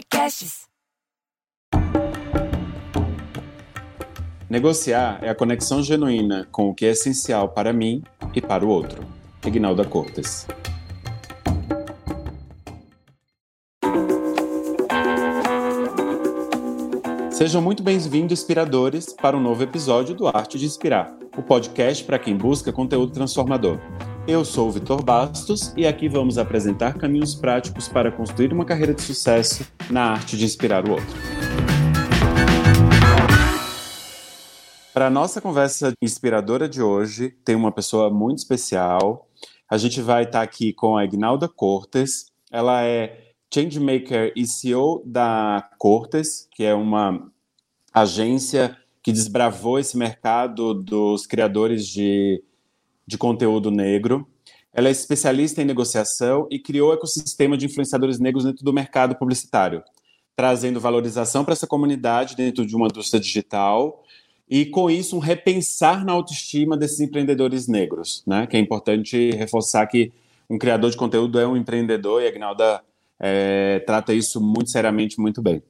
Podcasts. Negociar é a conexão genuína com o que é essencial para mim e para o outro. Ignalda Cortes. Sejam muito bem-vindos, inspiradores, para um novo episódio do Arte de Inspirar, o podcast para quem busca conteúdo transformador. Eu sou o Vitor Bastos e aqui vamos apresentar caminhos práticos para construir uma carreira de sucesso na arte de inspirar o outro. Para a nossa conversa inspiradora de hoje, tem uma pessoa muito especial. A gente vai estar aqui com a Ignalda Cortes. Ela é Changemaker e CEO da Cortes, que é uma agência que desbravou esse mercado dos criadores de, de conteúdo negro. Ela é especialista em negociação e criou o ecossistema de influenciadores negros dentro do mercado publicitário, trazendo valorização para essa comunidade dentro de uma indústria digital e, com isso, um repensar na autoestima desses empreendedores negros, né? Que é importante reforçar que um criador de conteúdo é um empreendedor e a Agnalda é, trata isso muito seriamente, muito bem.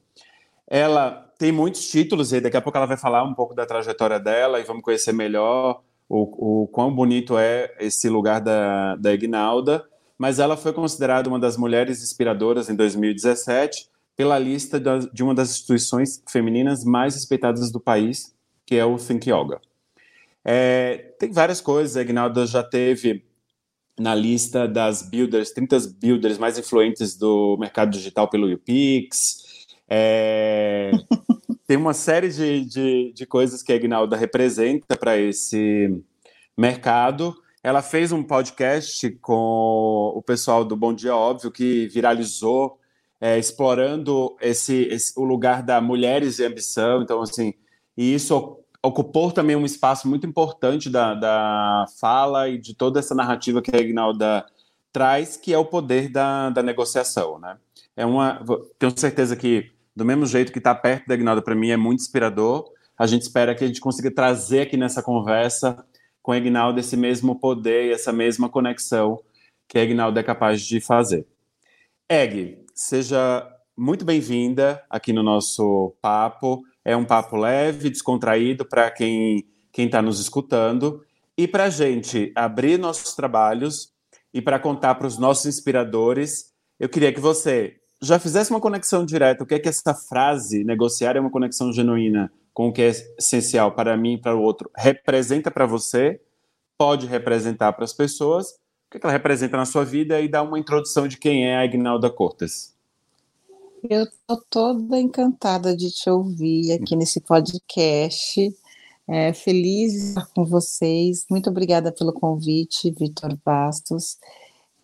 Ela tem muitos títulos e daqui a pouco ela vai falar um pouco da trajetória dela e vamos conhecer melhor o, o quão bonito é esse lugar da, da Ignalda. Mas ela foi considerada uma das mulheres inspiradoras em 2017 pela lista de uma das instituições femininas mais respeitadas do país, que é o Think Yoga. É, tem várias coisas, a Ignalda já teve na lista das builders, 30 builders mais influentes do mercado digital pelo UPix. É, tem uma série de, de, de, coisas que a Ignalda representa para esse mercado. Ela fez um podcast com o pessoal do Bom Dia Óbvio, que viralizou, é, explorando esse, esse, o lugar da mulheres e ambição. Então, assim, e isso ocupou também um espaço muito importante da, da fala e de toda essa narrativa que a Ignalda traz, que é o poder da, da negociação, né? É uma, tenho certeza que do mesmo jeito que está perto da Ignalda para mim é muito inspirador. A gente espera que a gente consiga trazer aqui nessa conversa com a Ignalda esse mesmo poder essa mesma conexão que a Ignalda é capaz de fazer. Eg, seja muito bem-vinda aqui no nosso papo. É um papo leve, descontraído para quem quem está nos escutando e para a gente abrir nossos trabalhos e para contar para os nossos inspiradores, eu queria que você já fizesse uma conexão direta. O que é que essa frase negociar é uma conexão genuína com o que é essencial para mim e para o outro representa para você? Pode representar para as pessoas? O que, é que ela representa na sua vida e dá uma introdução de quem é a Ignalda Cortes. Eu estou toda encantada de te ouvir aqui nesse podcast. É, feliz estar com vocês. Muito obrigada pelo convite, Vitor Bastos.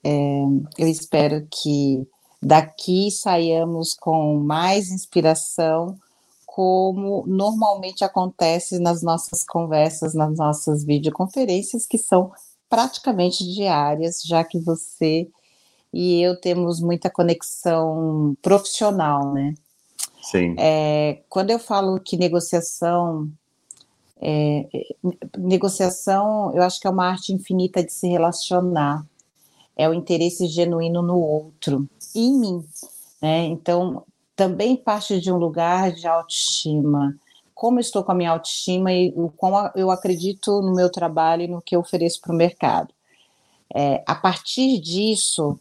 É, eu espero que daqui saiamos com mais inspiração, como normalmente acontece nas nossas conversas, nas nossas videoconferências, que são praticamente diárias, já que você e eu temos muita conexão profissional, né? Sim. É, quando eu falo que negociação, é, negociação, eu acho que é uma arte infinita de se relacionar, é o interesse genuíno no outro, em mim, né? Então, também parte de um lugar de autoestima, como estou com a minha autoestima e o eu acredito no meu trabalho e no que eu ofereço para o mercado. É, a partir disso,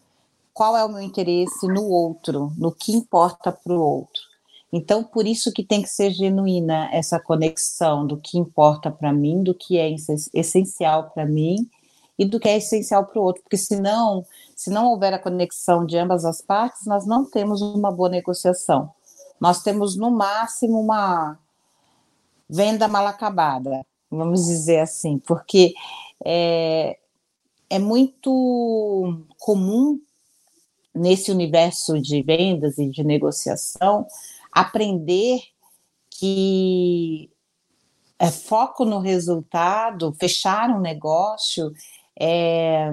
qual é o meu interesse no outro, no que importa para o outro. Então, por isso que tem que ser genuína essa conexão do que importa para mim, do que é essencial para mim e do que é essencial para o outro, porque senão, se não houver a conexão de ambas as partes, nós não temos uma boa negociação. Nós temos no máximo uma venda mal acabada, vamos dizer assim, porque é, é muito comum nesse universo de vendas e de negociação, aprender que é foco no resultado, fechar um negócio é,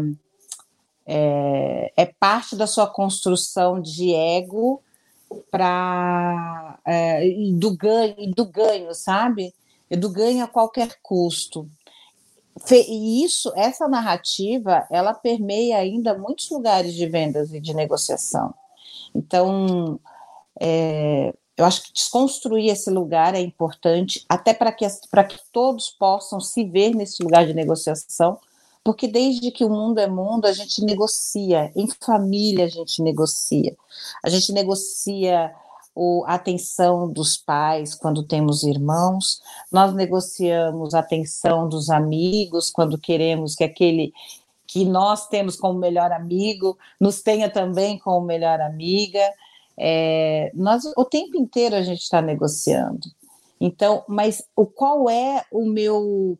é, é parte da sua construção de ego para é, do ganho, do ganho, sabe? Do ganho a qualquer custo. E isso, essa narrativa, ela permeia ainda muitos lugares de vendas e de negociação. Então, é, eu acho que desconstruir esse lugar é importante, até para que, que todos possam se ver nesse lugar de negociação, porque desde que o mundo é mundo, a gente negocia, em família a gente negocia, a gente negocia a atenção dos pais quando temos irmãos, nós negociamos a atenção dos amigos quando queremos que aquele que nós temos como melhor amigo nos tenha também como melhor amiga. É, nós o tempo inteiro a gente está negociando. Então, mas o qual é o meu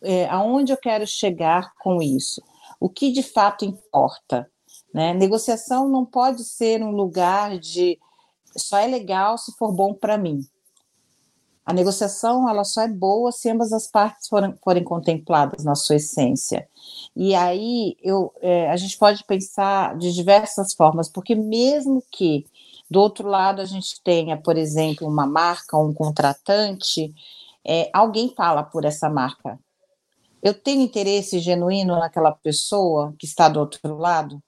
é, aonde eu quero chegar com isso? O que de fato importa? Né? Negociação não pode ser um lugar de só é legal se for bom para mim. A negociação ela só é boa se ambas as partes forem, forem contempladas na sua essência. E aí eu, é, a gente pode pensar de diversas formas, porque mesmo que do outro lado a gente tenha, por exemplo, uma marca, um contratante, é, alguém fala por essa marca. Eu tenho interesse genuíno naquela pessoa que está do outro lado.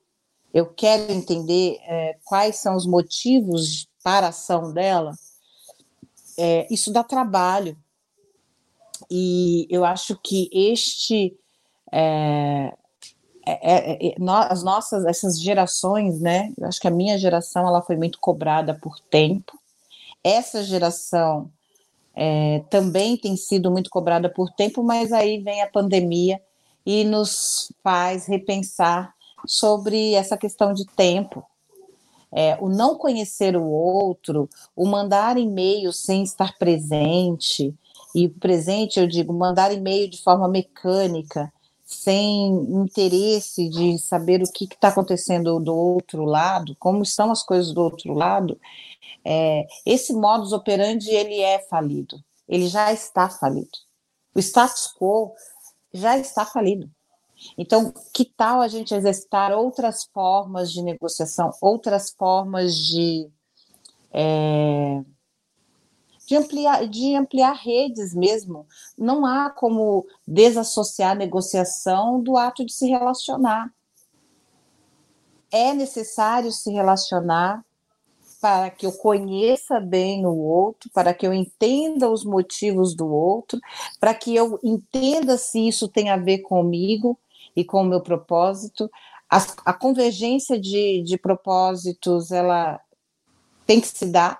Eu quero entender é, quais são os motivos para a ação dela. É, isso dá trabalho. E eu acho que este é, é, é, é as nossas essas gerações, né? Eu acho que a minha geração ela foi muito cobrada por tempo. Essa geração é, também tem sido muito cobrada por tempo, mas aí vem a pandemia e nos faz repensar sobre essa questão de tempo. É, o não conhecer o outro, o mandar e-mail sem estar presente, e presente eu digo mandar e-mail de forma mecânica, sem interesse de saber o que está acontecendo do outro lado, como estão as coisas do outro lado, é, esse modus operandi ele é falido, ele já está falido. O status quo já está falido. Então, que tal a gente exercitar outras formas de negociação, outras formas de, é, de, ampliar, de ampliar redes mesmo? Não há como desassociar a negociação do ato de se relacionar. É necessário se relacionar para que eu conheça bem o outro, para que eu entenda os motivos do outro, para que eu entenda se isso tem a ver comigo e com o meu propósito. A, a convergência de, de propósitos, ela tem que se dar.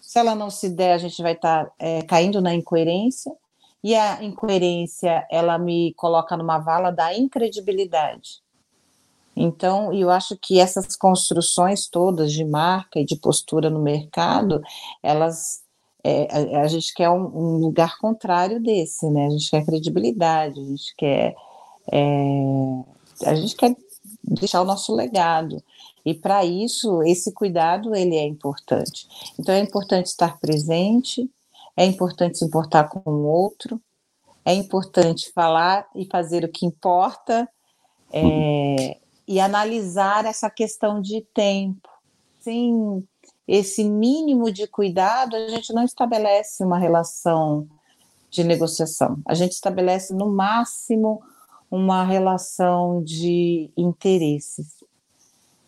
Se ela não se der, a gente vai estar tá, é, caindo na incoerência. E a incoerência, ela me coloca numa vala da incredibilidade. Então, eu acho que essas construções todas de marca e de postura no mercado, elas é, a, a, gente quer um, um, lugar contrário desse, né? A gente quer credibilidade, a gente quer é, a gente quer deixar o nosso legado e para isso esse cuidado ele é importante. Então é importante estar presente, é importante se importar com o outro, é importante falar e fazer o que importa. É, e analisar essa questão de tempo. Sem esse mínimo de cuidado, a gente não estabelece uma relação de negociação. A gente estabelece, no máximo, uma relação de interesses.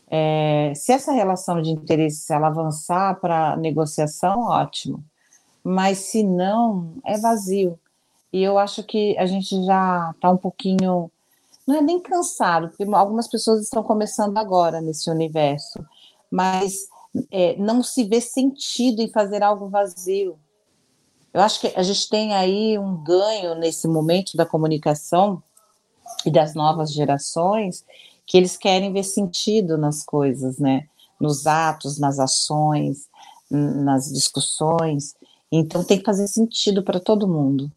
É, se essa relação de interesses ela avançar para negociação, ótimo. Mas se não, é vazio. E eu acho que a gente já está um pouquinho não é nem cansado, porque algumas pessoas estão começando agora nesse universo, mas é, não se vê sentido em fazer algo vazio. Eu acho que a gente tem aí um ganho nesse momento da comunicação e das novas gerações, que eles querem ver sentido nas coisas, né? Nos atos, nas ações, nas discussões. Então tem que fazer sentido para todo mundo.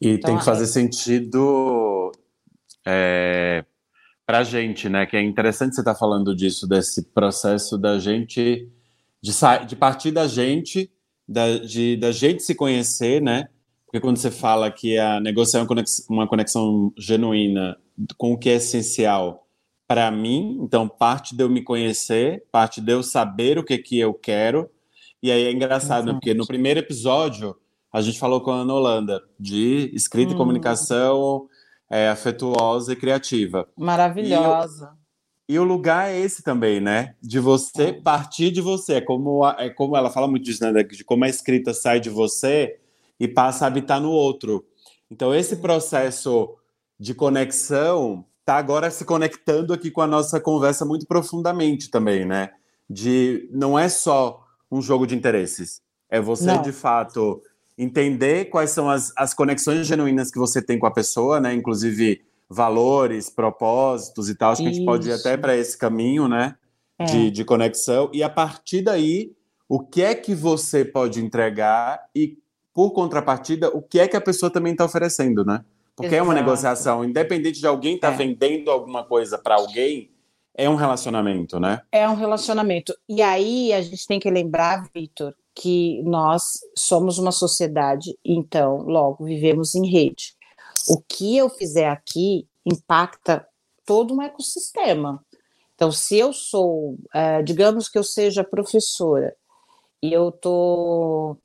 E então, tem que fazer é... sentido é, para a gente, né? Que é interessante você estar tá falando disso, desse processo da gente, de, de partir da gente, da, de, da gente se conhecer, né? Porque quando você fala que a negociação é uma conexão genuína com o que é essencial para mim, então parte de eu me conhecer, parte de eu saber o que, que eu quero. E aí é engraçado, né? porque no primeiro episódio a gente falou com a Ana Holanda de escrita hum. e comunicação é, afetuosa e criativa. Maravilhosa. E o lugar é esse também, né? De você é. partir de você. É como, é como ela fala muito disso, né? De como a escrita sai de você e passa a habitar no outro. Então, esse processo de conexão está agora se conectando aqui com a nossa conversa muito profundamente também, né? De não é só um jogo de interesses, é você não. de fato entender quais são as, as conexões genuínas que você tem com a pessoa, né? Inclusive valores, propósitos e tal. Acho Isso. que a gente pode ir até para esse caminho, né? É. De, de conexão. E a partir daí, o que é que você pode entregar e, por contrapartida, o que é que a pessoa também está oferecendo, né? Porque Exato. é uma negociação, independente de alguém estar tá é. vendendo alguma coisa para alguém, é um relacionamento, né? É um relacionamento. E aí a gente tem que lembrar, Vitor, que nós somos uma sociedade, então, logo, vivemos em rede. O que eu fizer aqui impacta todo um ecossistema. Então, se eu sou, é, digamos que eu seja professora e eu estou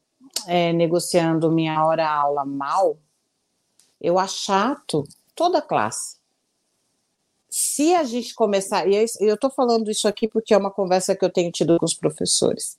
é, negociando minha hora-aula mal, eu achato toda a classe. Se a gente começar, e eu estou falando isso aqui porque é uma conversa que eu tenho tido com os professores,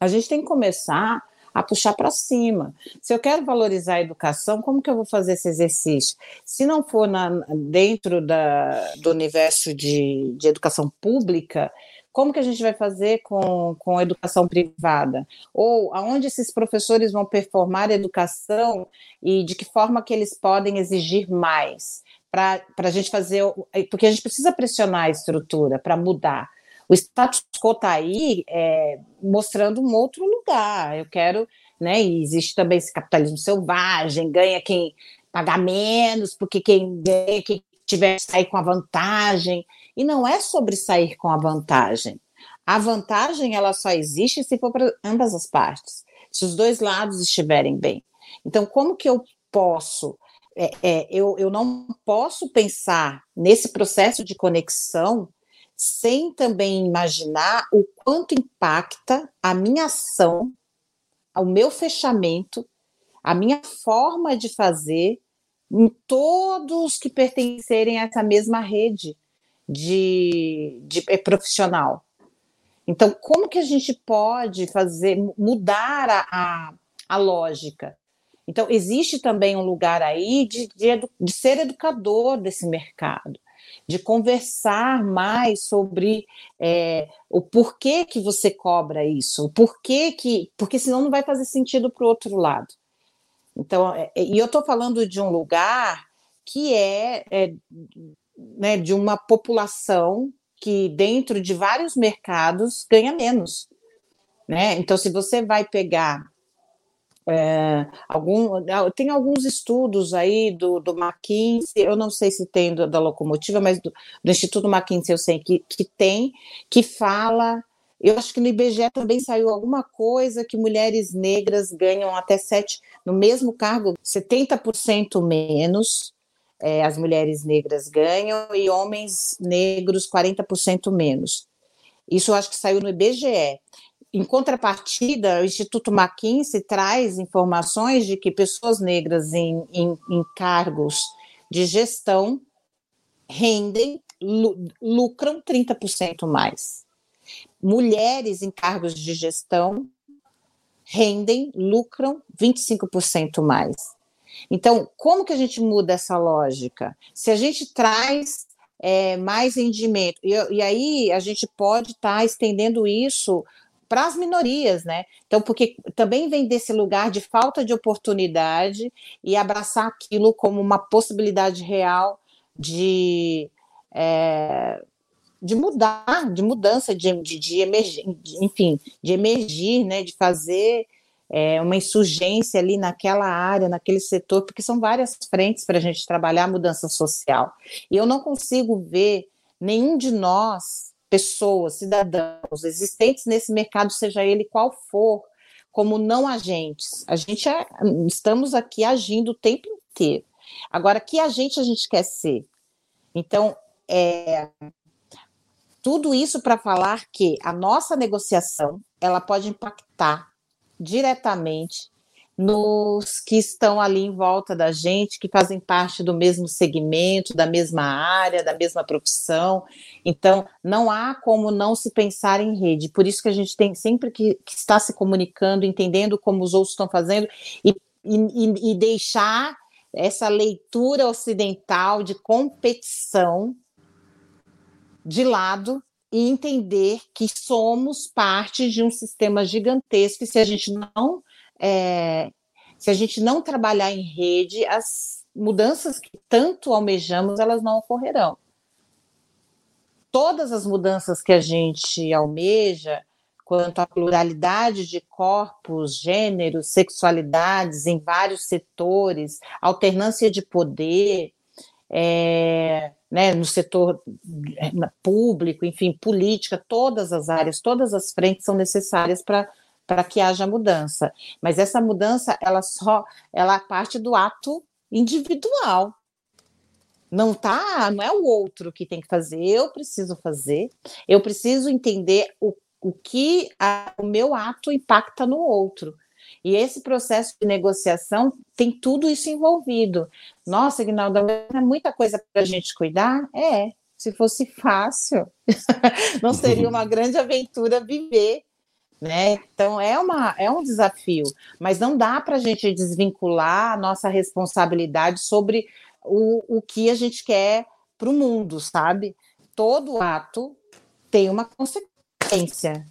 a gente tem que começar a puxar para cima. Se eu quero valorizar a educação, como que eu vou fazer esse exercício? Se não for na, dentro da, do universo de, de educação pública, como que a gente vai fazer com, com a educação privada? Ou aonde esses professores vão performar a educação e de que forma que eles podem exigir mais? Para a gente fazer. Porque a gente precisa pressionar a estrutura para mudar. O status quo está aí é, mostrando um outro lugar. Eu quero. Né, e existe também esse capitalismo selvagem, ganha quem pagar menos, porque quem ganha, quem tiver que sair com a vantagem. E não é sobre sair com a vantagem. A vantagem ela só existe se for para ambas as partes, se os dois lados estiverem bem. Então, como que eu posso? É, é, eu, eu não posso pensar nesse processo de conexão sem também imaginar o quanto impacta a minha ação, o meu fechamento, a minha forma de fazer em todos que pertencerem a essa mesma rede de, de é, profissional. Então, como que a gente pode fazer mudar a, a, a lógica? Então, existe também um lugar aí de, de, de, ser educador desse mercado, de conversar mais sobre é, o porquê que você cobra isso, o porquê que. Porque senão não vai fazer sentido para o outro lado. Então, é, e eu estou falando de um lugar que é, é né, de uma população que, dentro de vários mercados, ganha menos. Né? Então, se você vai pegar é, algum, tem alguns estudos aí do, do McKinsey, eu não sei se tem do, da locomotiva, mas do, do, Instituto McKinsey eu sei que, que tem, que fala. Eu acho que no IBGE também saiu alguma coisa que mulheres negras ganham até sete, no mesmo cargo, 70% menos é, as mulheres negras ganham e homens negros 40% menos. Isso eu acho que saiu no IBGE. Em contrapartida, o Instituto McKinsey traz informações de que pessoas negras em, em, em cargos de gestão rendem, lucram 30% mais. Mulheres em cargos de gestão rendem, lucram 25% mais. Então, como que a gente muda essa lógica? Se a gente traz é, mais rendimento, e, e, aí a gente pode estar tá estendendo isso para as minorias, né? Então, porque também vem desse lugar de falta de oportunidade e abraçar aquilo como uma possibilidade real de, é, de mudar, de mudança, de, de, de emergir, enfim, de emergir, né? De fazer é, uma insurgência ali naquela área, naquele setor, porque são várias frentes para a gente trabalhar a mudança social. E eu não consigo ver nenhum de nós, pessoas, cidadãos existentes nesse mercado, seja ele qual for, como não agentes. A gente é, estamos aqui agindo o tempo inteiro. Agora, que agente a gente quer ser? Então, é, tudo isso para falar que a nossa negociação ela pode impactar diretamente nos que estão ali em volta da gente, que fazem parte do mesmo segmento, da mesma área, da mesma profissão. Então, não há como não se pensar em rede. Por isso que a gente tem sempre que, que estar se comunicando, entendendo como os outros estão fazendo e, e, e deixar essa leitura ocidental de competição de lado e entender que somos parte de um sistema gigantesco e se a gente não é, se a gente não trabalhar em rede, as mudanças que tanto almejamos, elas não ocorrerão. Todas as mudanças que a gente almeja, quanto à pluralidade de corpos, gêneros, sexualidades em vários setores, alternância de poder, é, né, no setor é, público, enfim, política, todas as áreas, todas as frentes são necessárias para para que haja mudança. Mas essa mudança, ela só, ela parte do ato individual. Não tá, não é o outro que tem que fazer, eu preciso fazer. Eu preciso entender o, o que a, o meu ato impacta no outro. E esse processo de negociação tem tudo isso envolvido. Nossa, Ignalda, é muita coisa para a gente cuidar? É, se fosse fácil, não seria uma grande aventura viver né? Então é, uma, é um desafio, mas não dá para a gente desvincular a nossa responsabilidade sobre o, o que a gente quer para o mundo, sabe? Todo ato tem uma consequência.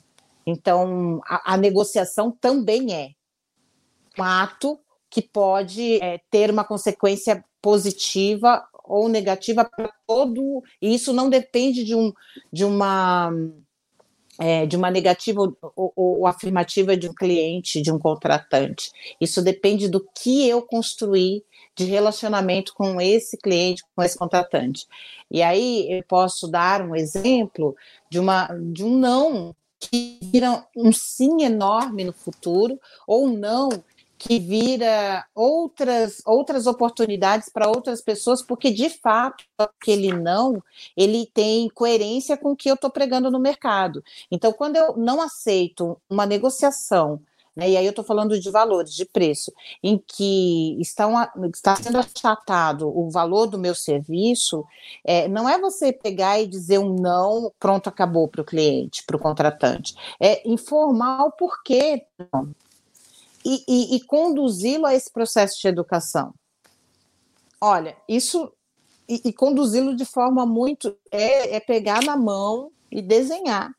Então a, a negociação também é um ato que pode é, ter uma consequência positiva ou negativa para todo. E isso não depende de, um, de uma é, de uma negativa ou, ou, ou, afirmativa de um cliente, de um contratante. Isso depende do que eu construí de relacionamento com esse cliente, com esse contratante. E aí eu posso dar um exemplo de, uma, de um não que vira um sim enorme no futuro, ou um não que vira outras outras oportunidades para outras pessoas, porque de fato aquele não ele tem coerência com o que eu estou pregando no mercado. Então, quando eu não aceito uma negociação né, e aí eu estou falando de valores, de preço, em que estão, está sendo achatado o valor do meu serviço, é, não é você pegar e dizer um não, pronto, acabou para o cliente, para o contratante. É informar o porquê. E, e, e conduzi-lo a esse processo de educação. Olha, isso e, e conduzi-lo de forma muito é, é pegar na mão e desenhar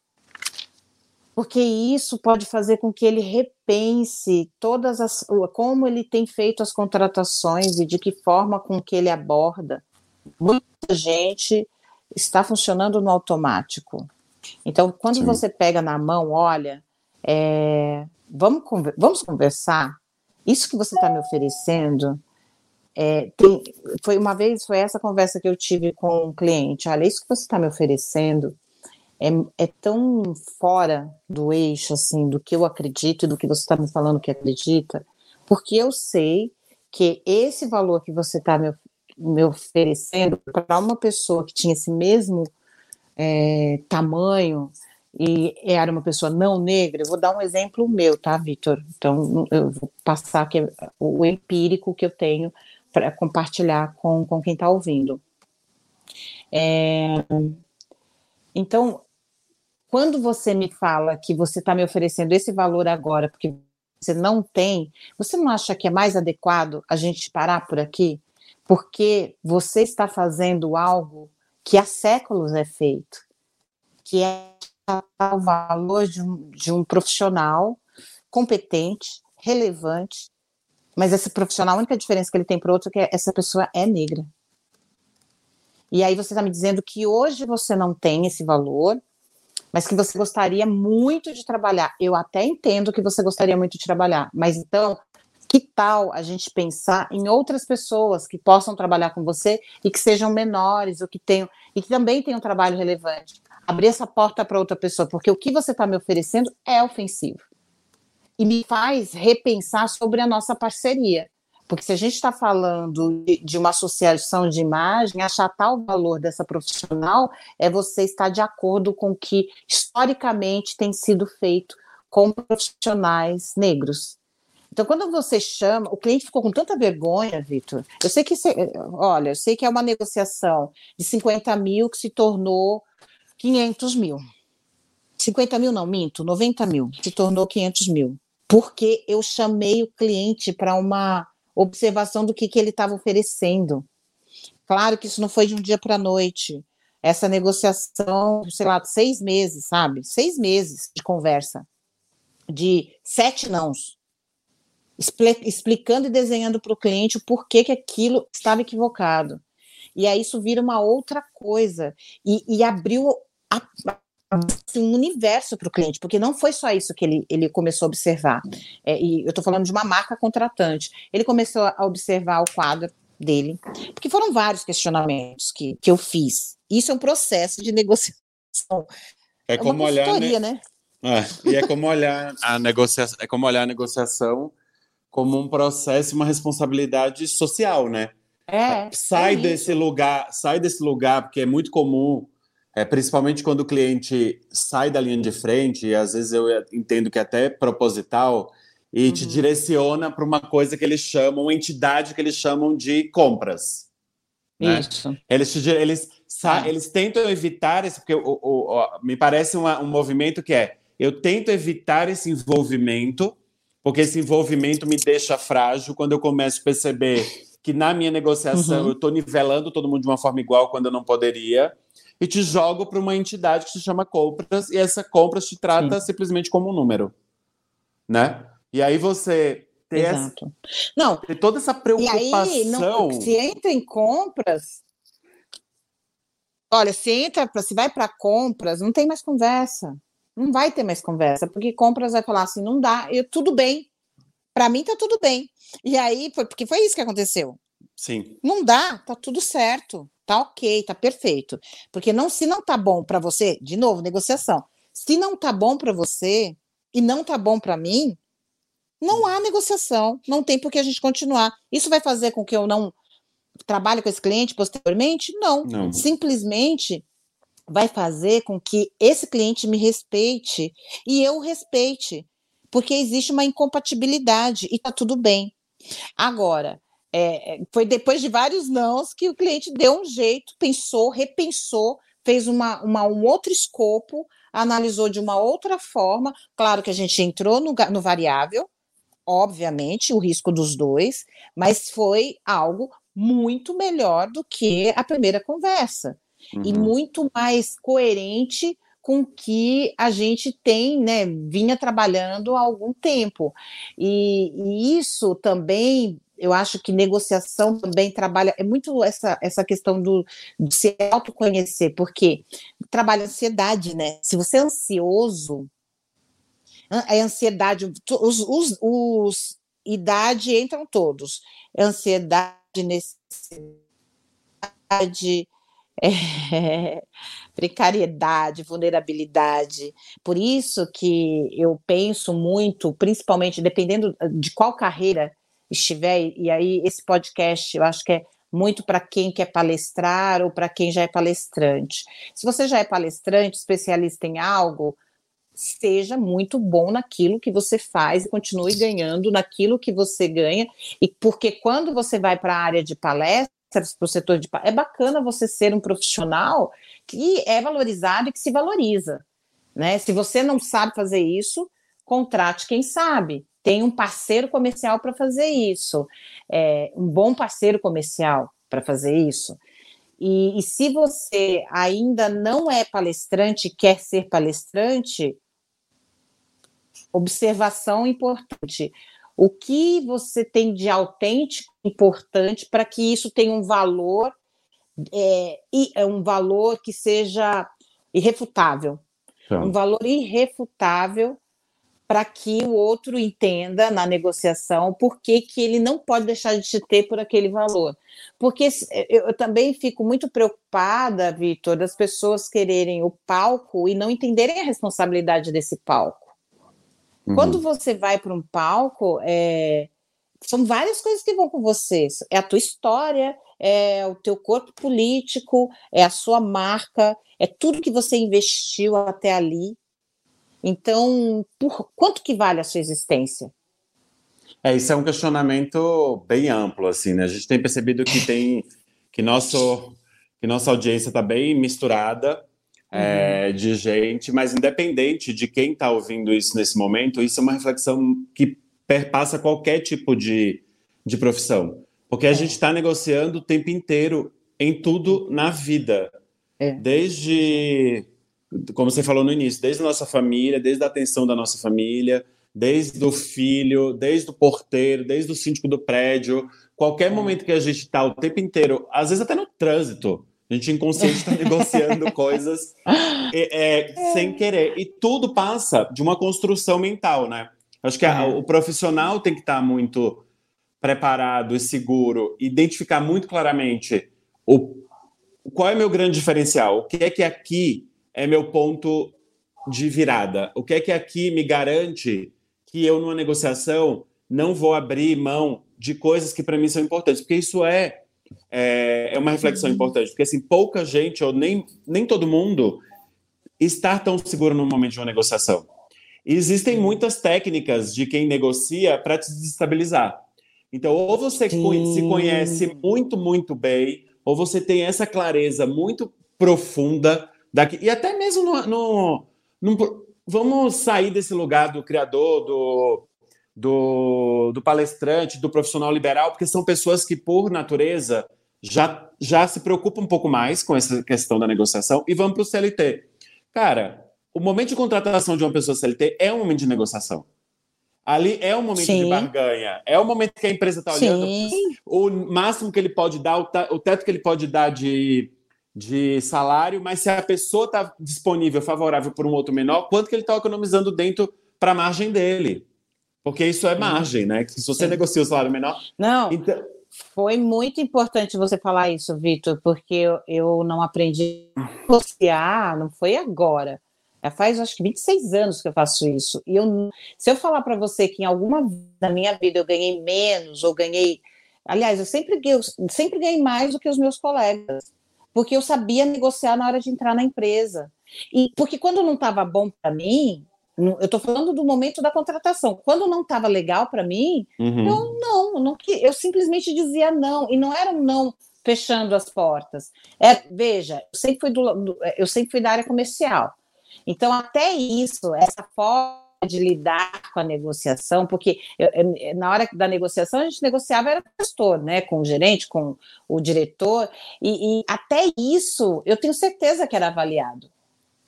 porque isso pode fazer com que ele repense todas as como ele tem feito as contratações e de que forma com que ele aborda. Muita gente está funcionando no automático. Então, quando Sim. você pega na mão, olha, é, vamos, vamos conversar? Isso que você está me oferecendo, é, tem, foi uma vez, foi essa conversa que eu tive com um cliente, olha, isso que você está me oferecendo é, é, tão fora do eixo, assim, do que eu acredito e do que você está me falando que acredita, porque eu sei que esse valor que você está me, me oferecendo para uma pessoa que tinha esse mesmo é, tamanho, e era uma pessoa não negra, eu vou dar um exemplo meu, tá, Vitor? Então, eu vou passar aqui o empírico que eu tenho para compartilhar com, com quem está ouvindo. É, então, quando você me fala que você está me oferecendo esse valor agora, porque você não tem, você não acha que é mais adequado a gente parar por aqui? Porque você está fazendo algo que há séculos é feito, que é o valor de um, de um profissional competente, relevante, mas esse profissional, a única diferença que ele tem para outro é que essa pessoa é negra. E aí você está me dizendo que hoje você não tem esse valor, mas que você gostaria muito de trabalhar. Eu até entendo que você gostaria muito de trabalhar, mas então, que tal a gente pensar em outras pessoas que possam trabalhar com você e que sejam menores, ou que tenham, e que também tenham um trabalho relevante? Abrir essa porta para outra pessoa, porque o que você está me oferecendo é ofensivo. E me faz repensar sobre a nossa parceria. Porque se a gente está falando de, de, uma associação de imagem, achatar o valor dessa profissional é você estar de acordo com o que historicamente tem sido feito com profissionais negros. Então, quando você chama, o cliente ficou com tanta vergonha, Vitor. Eu sei que, olha, eu sei que é uma negociação de 50 mil que se tornou 500 mil. 50 mil não, minto, 90 mil, se tornou 500 mil. Porque eu chamei o cliente para uma observação do que, que ele estava oferecendo. Claro que isso não foi de um dia para a noite. Essa negociação, sei lá, seis meses, sabe? Seis meses de conversa. De sete nãos explicando e desenhando para o cliente o porquê que aquilo estava equivocado. E aí isso vira uma outra coisa. E, e abriu a, assim, um universo para o cliente, porque não foi só isso que ele, ele começou a observar. É, e eu estou falando de uma marca contratante. Ele começou a observar o quadro dele, porque foram vários questionamentos que, que eu fiz. Isso é um processo de negociação. É, é como olhar, né? né? É, e é como olhar a negociação, é como olhar a negociação como um processo, uma responsabilidade social, né? É, sai é desse lugar, sai desse lugar, porque é muito comum, é, principalmente quando o cliente sai da linha de frente, e às vezes eu entendo que é até proposital, e uhum. te direciona para uma coisa que eles chamam, uma entidade que eles chamam de compras. Né? Isso. Eles, te, eles, é. eles tentam evitar esse, porque o, o, o, me parece uma, um movimento que é eu tento evitar esse envolvimento porque esse envolvimento me deixa frágil quando eu começo a perceber que na minha negociação uhum. eu estou nivelando todo mundo de uma forma igual quando eu não poderia, e te jogo para uma entidade que se chama compras, e essa compras te trata Sim. simplesmente como um número. Né? E aí você ter, Exato. Essa, não, ter toda essa preocupação. E aí, não, se entra em compras. Olha, se entra, se vai para compras, não tem mais conversa. Não vai ter mais conversa, porque compras vai falar assim, não dá, eu tudo bem. Para mim tá tudo bem. E aí foi porque foi isso que aconteceu. Sim. Não dá, tá tudo certo, tá ok, tá perfeito. Porque não se não tá bom para você, de novo, negociação. Se não tá bom para você e não tá bom para mim, não há negociação, não tem por que a gente continuar. Isso vai fazer com que eu não trabalhe com esse cliente posteriormente? Não. não. Simplesmente vai fazer com que esse cliente me respeite e eu respeite, porque existe uma incompatibilidade e está tudo bem. Agora, é, foi depois de vários nãos que o cliente deu um jeito, pensou, repensou, fez uma, uma, um outro escopo, analisou de uma outra forma. Claro que a gente entrou no, no variável, obviamente, o risco dos dois, mas foi algo muito melhor do que a primeira conversa uhum. e muito mais coerente com que a gente tem, né, vinha trabalhando há algum tempo. E, e, isso também, eu acho que negociação também trabalha, é muito essa, essa questão do, se autoconhecer, porque trabalha ansiedade, né? Se você é ansioso, é ansiedade, os, os, os idade entram todos, ansiedade, necessidade, é, precariedade, vulnerabilidade. Por isso que eu penso muito, principalmente dependendo de qual carreira estiver, e aí esse podcast eu acho que é muito para quem quer palestrar ou para quem já é palestrante. Se você já é palestrante, especialista em algo, seja muito bom naquilo que você faz e continue ganhando naquilo que você ganha. E porque quando você vai para a área de palestra, para o setor de. É bacana você ser um profissional que é valorizado e que se valoriza. Né? Se você não sabe fazer isso, contrate quem sabe. Tem um parceiro comercial para fazer isso, é, um bom parceiro comercial para fazer isso. E, e, se você ainda não é palestrante, quer ser palestrante, observação importante o que você tem de autêntico importante para que isso tenha um valor é, é um valor que seja irrefutável, então. um valor irrefutável para que o outro entenda na negociação por que, que ele não pode deixar de te ter por aquele valor. Porque eu também fico muito preocupada, Vitor, das pessoas quererem o palco e não entenderem a responsabilidade desse palco. Uhum. Quando você vai para um palco, é, são várias coisas que vão com você. É a tua história, é o teu corpo político, é a sua marca, é tudo que você investiu até ali. Então, por, quanto que vale a sua existência? É, isso é um questionamento bem amplo, assim, né? A gente tem percebido que tem que nosso que nossa audiência está bem misturada é, uhum. de gente, mas independente de quem está ouvindo isso nesse momento, isso é uma reflexão que perpassa qualquer tipo de, de profissão. Porque a é. gente está negociando o tempo inteiro em tudo na vida. É. Desde, como você falou no início, desde a nossa família, desde a atenção da nossa família, desde o filho, desde o porteiro, desde o síndico do prédio. Qualquer é. momento que a gente está o tempo inteiro, às vezes até no trânsito, a gente inconsciente está negociando coisas é, é, sem querer. E tudo passa de uma construção mental, né? Acho que a, o profissional tem que estar tá muito preparado e seguro, identificar muito claramente o, qual é meu grande diferencial, o que é que aqui é meu ponto de virada, o que é que aqui me garante que eu, numa negociação, não vou abrir mão de coisas que para mim são importantes, porque isso é é, é uma reflexão uhum. importante, porque assim, pouca gente, ou nem, nem todo mundo, está tão seguro no momento de uma negociação. E existem muitas técnicas de quem negocia para te desestabilizar. Então, ou você Sim. se conhece muito, muito bem, ou você tem essa clareza muito profunda daqui, e até mesmo no, no, no vamos sair desse lugar do criador, do, do, do palestrante, do profissional liberal, porque são pessoas que, por natureza, já, já se preocupam um pouco mais com essa questão da negociação e vão para o CLT. Cara, o momento de contratação de uma pessoa CLT é um momento de negociação. Ali é um momento Sim. de barganha, é o momento que a empresa está olhando Sim. o máximo que ele pode dar, o teto que ele pode dar de, de salário, mas se a pessoa está disponível, favorável por um outro menor, quanto que ele está economizando dentro para a margem dele? Porque isso é margem, né? Se você Sim. negocia o salário menor. Não. Então... Foi muito importante você falar isso, Vitor, porque eu, eu não aprendi a negociar, não foi agora. Já faz acho que 26 anos que eu faço isso. E eu, se eu falar para você que em alguma da minha vida eu ganhei menos ou ganhei. Aliás, eu sempre, eu sempre ganhei mais do que os meus colegas, porque eu sabia negociar na hora de entrar na empresa. E porque quando não estava bom para mim, eu estou falando do momento da contratação. Quando não estava legal para mim, uhum. eu não, não, eu simplesmente dizia não, e não era um não fechando as portas. É, veja, eu sempre fui do, do, eu sempre fui da área comercial. Então, até isso, essa forma de lidar com a negociação, porque eu, eu, na hora da negociação a gente negociava era o gestor, né, com o gerente, com o diretor, e, e até isso eu tenho certeza que era avaliado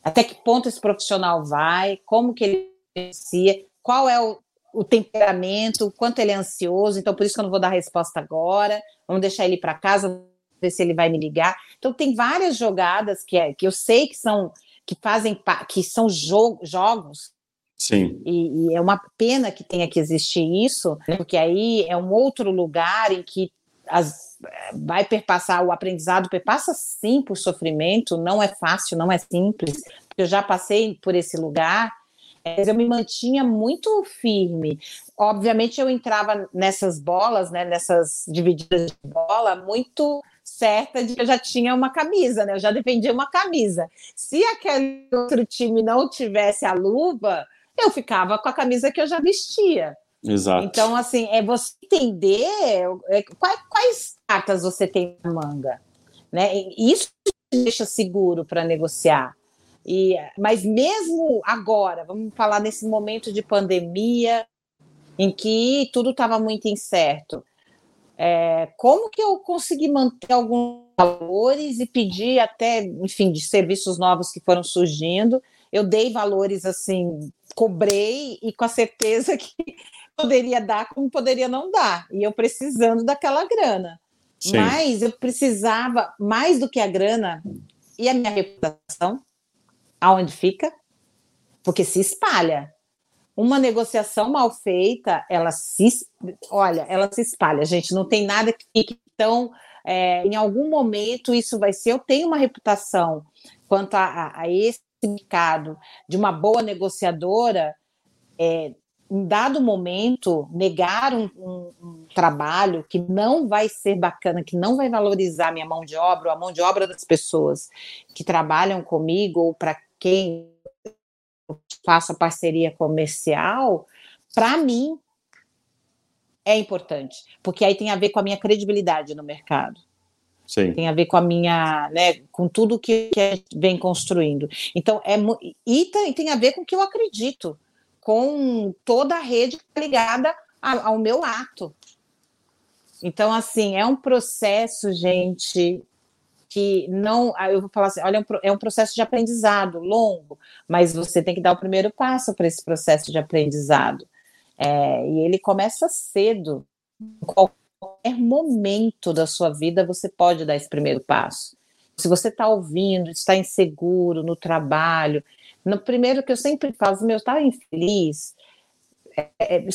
até que ponto esse profissional vai, como que ele negocia, qual é o, o temperamento, quanto ele é ansioso, então por isso que eu não vou dar resposta agora, vamos deixar ele para casa, ver se ele vai me ligar. Então tem várias jogadas que, é, que eu sei que são que fazem que são jo jogos. Sim. E, e, é uma pena que tenha que existir isso, porque aí é um outro lugar em que as, vai perpassar, o aprendizado perpassa sim por sofrimento, não é fácil, não é simples, eu já passei por esse lugar, mas eu me mantinha muito firme. Obviamente eu entrava nessas bolas, né, nessas divididas de bola, muito certa de que eu já tinha uma camisa, né? Eu já defendia uma camisa. Se aquele outro time não tivesse a luva, eu ficava com a camisa que eu já vestia. Exato. Então, assim, é você entender é, quais, quais cartas você tem na manga. Né? Isso te deixa seguro para negociar. E, mas mesmo agora, vamos falar nesse momento de pandemia, em que tudo estava muito incerto, é, como que eu consegui manter alguns valores e pedir até, enfim, de serviços novos que foram surgindo, eu dei valores assim, cobrei e com a certeza que poderia dar como poderia não dar, e eu precisando daquela grana. Sim. Mas eu precisava, mais do que a grana, e a minha reputação, aonde fica? Porque se espalha. Uma negociação mal feita, ela se, olha, ela se espalha, gente, não tem nada que fique tão, é, em algum momento isso vai ser, eu tenho uma reputação quanto a, a, a esse mercado de uma boa negociadora, é, em dado momento, negar um, um, um, trabalho que não vai ser bacana, que não vai valorizar minha mão de obra, ou a mão de obra das pessoas que trabalham comigo, ou para quem faço parceria comercial, para mim, é importante, porque aí tem a ver com a minha credibilidade no mercado. Sim. Tem a ver com a minha, né, com tudo que, que vem construindo. Então, é e tem, a ver com o que eu acredito, com toda a rede ligada ao meu ato. Então, assim, é um processo, gente, que não. Eu vou falar assim: olha, é um processo de aprendizado longo, mas você tem que dar o primeiro passo para esse processo de aprendizado. É, e ele começa cedo. Em qualquer momento da sua vida, você pode dar esse primeiro passo. Se você está ouvindo, está inseguro no trabalho, no primeiro que eu sempre falo, meu, está infeliz, é, é,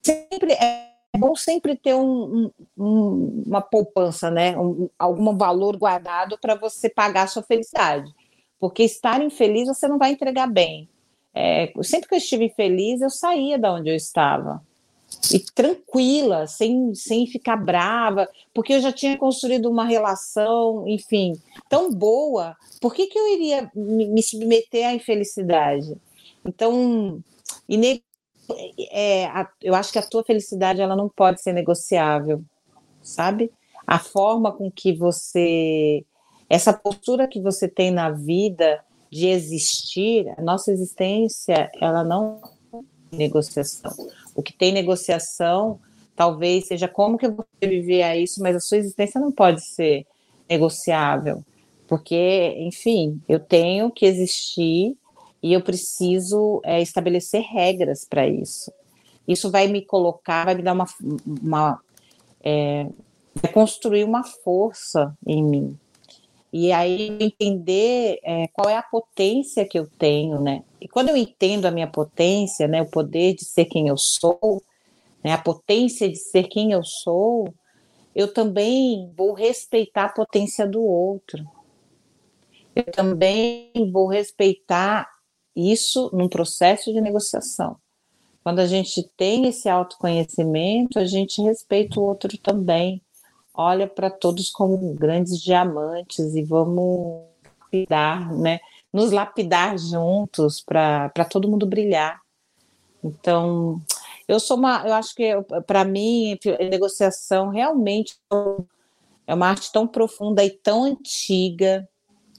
sempre é bom sempre ter um, um, uma poupança, né? Um, algum valor guardado para você pagar a sua felicidade. Porque estar infeliz você não vai entregar bem. É, sempre que eu estive feliz, eu saía da onde eu estava. E tranquila, sem, sem ficar brava, porque eu já tinha construído uma relação, enfim, tão boa. Por que, que eu iria me, me submeter à infelicidade? Então, é, a, eu acho que a tua felicidade ela não pode ser negociável, sabe? A forma com que você, essa postura que você tem na vida de existir, a nossa existência, ela não tem negociação. O que tem negociação, talvez seja como que eu vou viver a isso, mas a sua existência não pode ser negociável, porque, enfim, eu tenho que existir e eu preciso é, estabelecer regras para isso. Isso vai me colocar, vai me dar uma, uma é, construir uma força em mim. E aí entender é, qual é a potência que eu tenho, né? E quando eu entendo a minha potência, né, o poder de ser quem eu sou, né, a potência de ser quem eu sou, eu também vou respeitar a potência do outro. Eu também vou respeitar isso num processo de negociação. Quando a gente tem esse autoconhecimento, a gente respeita o outro também. Olha para todos como grandes diamantes e vamos lapidar, né? Nos lapidar juntos para todo mundo brilhar. Então, eu sou uma, eu acho que para mim negociação realmente é uma arte tão profunda e tão antiga,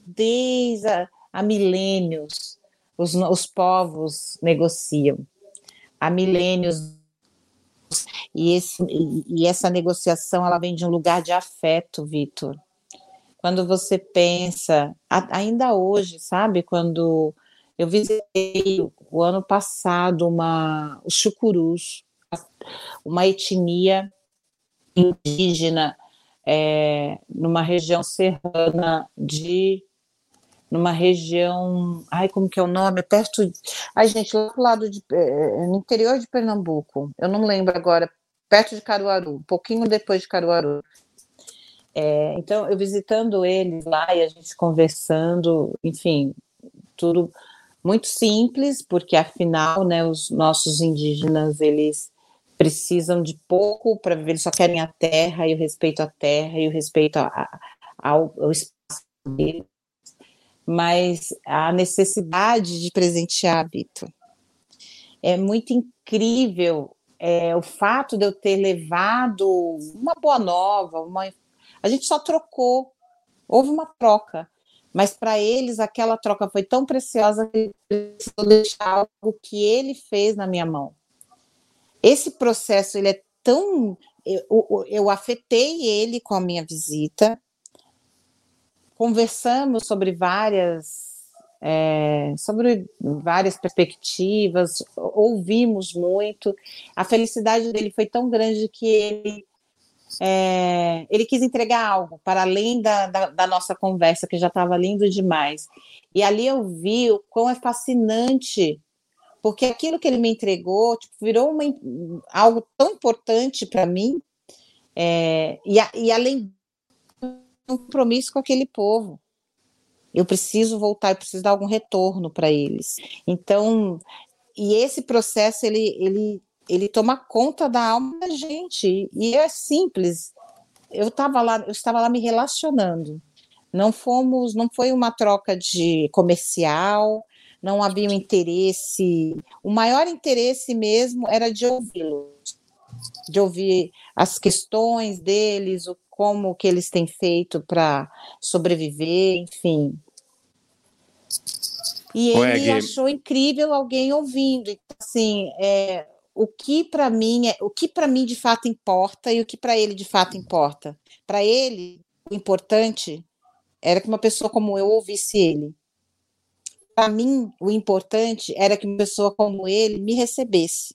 desde há milênios os, os povos negociam. Há milênios e, esse, e, essa negociação ela vem de um lugar de afeto, Vitor. Quando você pensa, ainda hoje, sabe, quando eu visitei o ano passado uma, os chucurus, uma etnia indígena é, numa região serrana de numa região, ai, como que é o nome? Perto, ai, gente, lá do lado de, é, no interior de Pernambuco, eu não lembro agora, perto de Caruaru, um pouquinho depois de Caruaru. É, então, eu visitando eles lá e a gente conversando, enfim, tudo muito simples, porque afinal, né, os nossos indígenas, eles precisam de pouco para viver, eles só querem a terra e o respeito à terra e o respeito a, ao, ao espaço deles mas a necessidade de presentear, Vitor. É muito incrível é, o fato de eu ter levado uma boa nova, uma... a gente só trocou, houve uma troca, mas para eles aquela troca foi tão preciosa que precisou deixar algo que ele fez na minha mão. Esse processo ele é tão eu, eu afetei ele com a minha visita, conversamos sobre várias é, sobre várias perspectivas, ouvimos muito. A felicidade dele foi tão grande que ele é, ele quis entregar algo para além da, da, da nossa conversa, que já estava lindo demais. E ali eu vi o quão é fascinante, porque aquilo que ele me entregou tipo, virou uma, algo tão importante para mim, é, e, e além compromisso com aquele povo. Eu preciso voltar, eu preciso dar algum retorno para eles. Então, e esse processo ele, ele, ele toma conta da alma da gente. E é simples. Eu estava lá, eu estava lá me relacionando. Não fomos, não foi uma troca de comercial, não havia um interesse. O maior interesse mesmo era de ouvi-los. De ouvir as questões deles, o como que eles têm feito para sobreviver, enfim. E ele achou incrível alguém ouvindo. Então, assim, é, o que para mim é, o que para mim de fato importa e o que para ele de fato importa. Para ele, o importante era que uma pessoa como eu ouvisse ele. Para mim, o importante era que uma pessoa como ele me recebesse.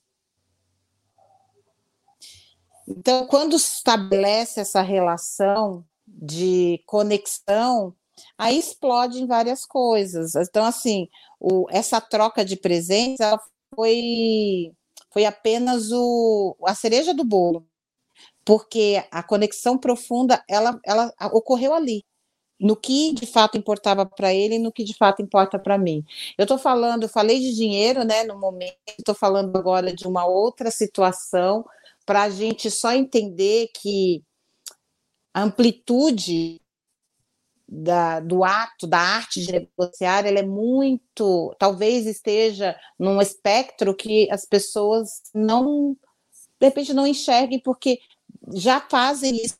Então, quando estabelece essa relação de conexão, aí explode em várias coisas. Então, assim, o, essa troca de presentes foi, foi apenas o, a cereja do bolo, porque a conexão profunda ela, ela ocorreu ali. No que de fato importava para ele e no que de fato importa para mim. Eu estou falando, eu falei de dinheiro, né, no momento, estou falando agora de uma outra situação, para a gente só entender que a amplitude da, do ato, da arte de negociar, ela é muito, talvez esteja num espectro que as pessoas não, de repente, não enxerguem, porque já fazem isso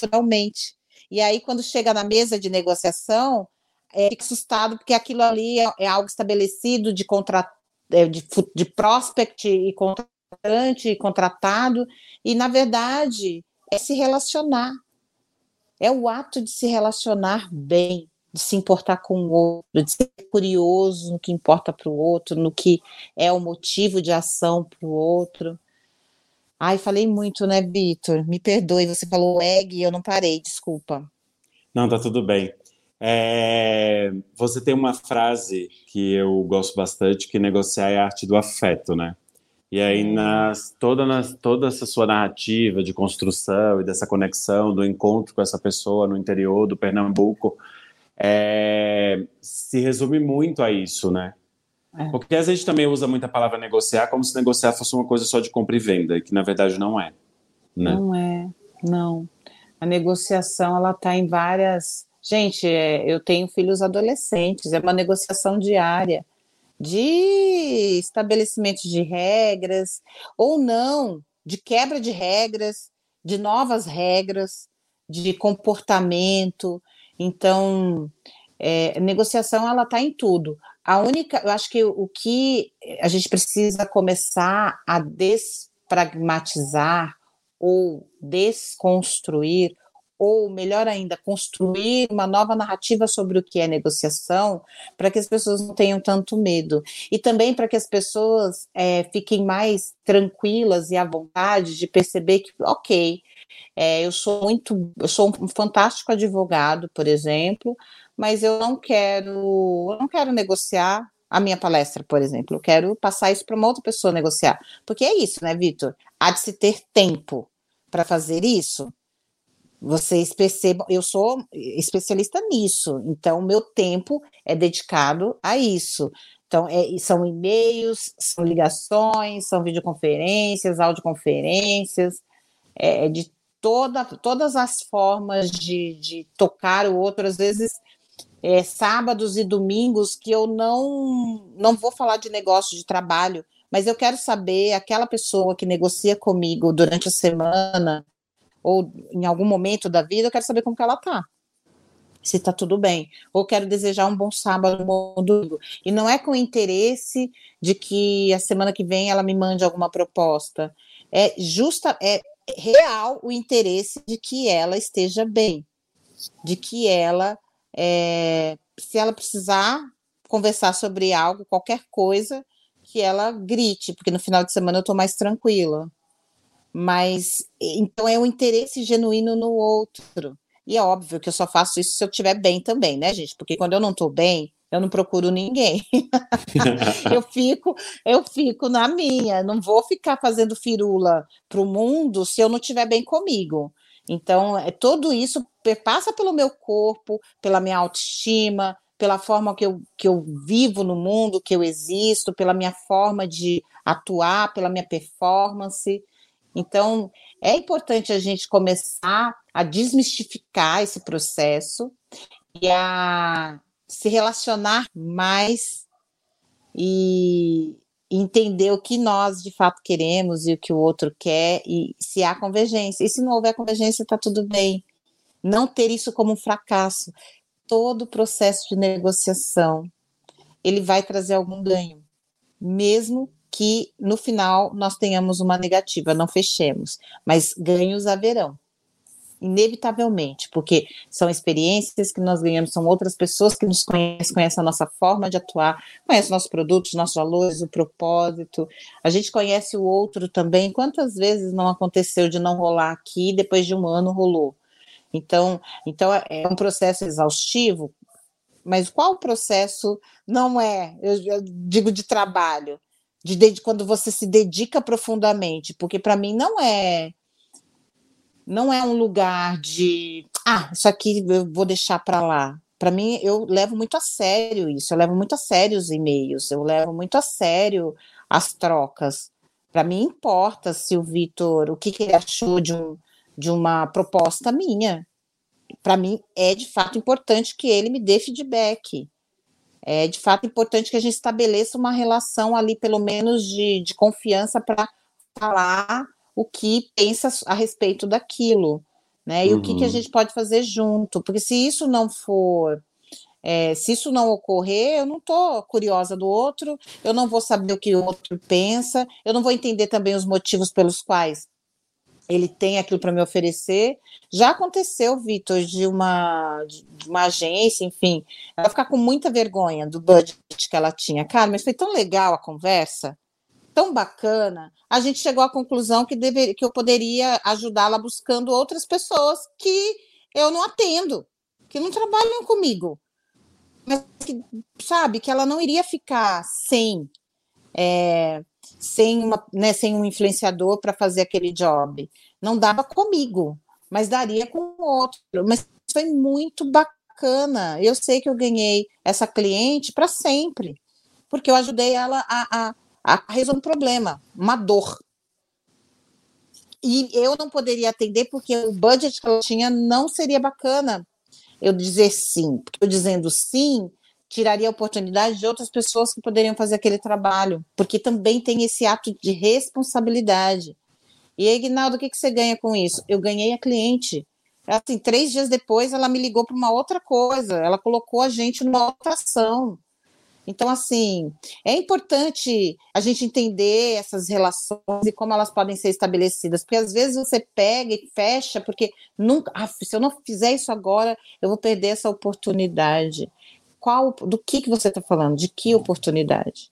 naturalmente. E aí, quando chega na mesa de negociação, é, fica assustado, porque aquilo ali é, é algo estabelecido de, contra, é, de, de prospect e contratado, e, na verdade, é se relacionar é o ato de se relacionar bem, de se importar com o outro, de ser curioso no que importa para o outro, no que é o motivo de ação para o outro. Ai, falei muito, né, Vitor? Me perdoe, você falou egg e eu não parei, desculpa. Não, tá tudo bem. É, você tem uma frase que eu gosto bastante, que negociar é a arte do afeto, né? E aí, nas, toda, nas, toda essa sua narrativa de construção e dessa conexão do encontro com essa pessoa no interior do Pernambuco, é, se resume muito a isso, né? É. Porque a gente também usa muito a palavra negociar como se negociar fosse uma coisa só de compra e venda, que na verdade não é. Né? Não é, não. A negociação, ela está em várias... Gente, é, eu tenho filhos adolescentes, é uma negociação diária de estabelecimento de regras, ou não, de quebra de regras, de novas regras, de comportamento. Então, é, negociação ela está em tudo. A única, eu acho que o que a gente precisa começar a despragmatizar ou desconstruir ou melhor ainda, construir uma nova narrativa sobre o que é negociação, para que as pessoas não tenham tanto medo. E também para que as pessoas é, fiquem mais tranquilas e à vontade de perceber que, ok, é, eu sou muito, eu sou um fantástico advogado, por exemplo, mas eu não quero, eu não quero negociar a minha palestra, por exemplo. Eu quero passar isso para uma outra pessoa negociar. Porque é isso, né, Vitor? Há de se ter tempo para fazer isso. Vocês percebam, eu sou especialista nisso, então meu tempo é dedicado a isso. Então, é, são e-mails, são ligações, são videoconferências, audioconferências, é, é, de toda, todas as formas de, de tocar o outro, às vezes é, sábados e domingos que eu não, não vou falar de negócio de trabalho, mas eu quero saber aquela pessoa que negocia comigo durante a semana, ou em algum momento da vida, eu quero saber como que ela tá. Se tá tudo bem. Ou quero desejar um bom sábado, um bom domingo. E não é com interesse de que a semana que vem ela me mande alguma proposta. É justa, é real o interesse de que ela esteja bem. De que ela, é, se ela precisar conversar sobre algo, qualquer coisa, que ela grite, porque no final de semana eu tô mais tranquila. Mas então é um interesse genuíno no outro. E é óbvio que eu só faço isso se eu estiver bem também, né, gente? Porque quando eu não estou bem, eu não procuro ninguém. eu fico, eu fico na minha, não vou ficar fazendo firula para o mundo se eu não estiver bem comigo. Então, é tudo isso passa pelo meu corpo, pela minha autoestima, pela forma que eu, que eu vivo no mundo, que eu existo, pela minha forma de atuar, pela minha performance. Então, é importante a gente começar a desmistificar esse processo e a se relacionar mais e, entender o que nós de fato queremos e o que o outro quer e se há convergência. E se não houver convergência, está tudo bem. Não ter isso como um fracasso. Todo o processo de negociação ele vai trazer algum ganho, mesmo que no final nós tenhamos uma negativa, não fechemos, mas ganhos haverão inevitavelmente, porque são experiências que nós ganhamos, são outras pessoas que nos conhecem, conhecem a nossa forma de atuar, conhecem nossos produtos, nossos valores, o propósito. A gente conhece o outro também. Quantas vezes não aconteceu de não rolar aqui, depois de um ano rolou? Então, então é, um processo exaustivo, mas qual processo não é, eu digo de trabalho, de, quando você se dedica profundamente, porque para mim não é não é um lugar de, ah, isso aqui eu vou deixar para lá. Para mim, eu levo muito a sério isso, eu levo muito a sério os e-mails, eu levo muito a sério as trocas. Para mim, importa se o Vitor, o que, que ele achou de, um, de uma proposta minha. Para mim, é de fato importante que ele me dê feedback. É de fato importante que a gente estabeleça uma relação ali, pelo menos, de, de confiança para falar o que pensa a respeito daquilo, né? E uhum. o que, que a uhum. gente pode fazer junto, porque se isso não for é, se isso não ocorrer, eu não estou curiosa do outro, eu não vou saber o que o outro pensa, eu não vou entender também os motivos pelos quais ele tem aquilo para me oferecer. Já aconteceu, Vitor, de uma, de uma agência, enfim, ela ficar com muita vergonha do budget que ela tinha. Cara, mas foi tão legal a conversa tão bacana, a gente chegou à conclusão que, deveria, que eu poderia ajudá-la buscando outras pessoas que eu não atendo, que não trabalham comigo. Mas que, sabe, que ela não iria ficar sem, é, sem, uma, né, sem um influenciador para fazer aquele job. Não dava comigo, mas daria com outro. Mas foi muito bacana. Eu sei que eu ganhei essa cliente para sempre, porque eu ajudei ela a, a a resolver um problema, uma dor. E eu não poderia atender porque o budget que ela tinha não seria bacana eu dizer sim. Porque eu dizendo sim, tiraria a oportunidade de outras pessoas que poderiam fazer aquele trabalho, porque também tem esse ato de responsabilidade. E aí, Ignaldo, o que, que você ganha com isso? Eu ganhei a cliente. Assim, três dias depois, ela me ligou para uma outra coisa, ela colocou a gente numa outra ação. Então, assim, é importante a gente entender essas relações e como elas podem ser estabelecidas, porque às vezes você pega e fecha, porque nunca, ah, se eu não fizer isso agora, eu vou perder essa oportunidade. Qual, do que, que você está falando? De que oportunidade?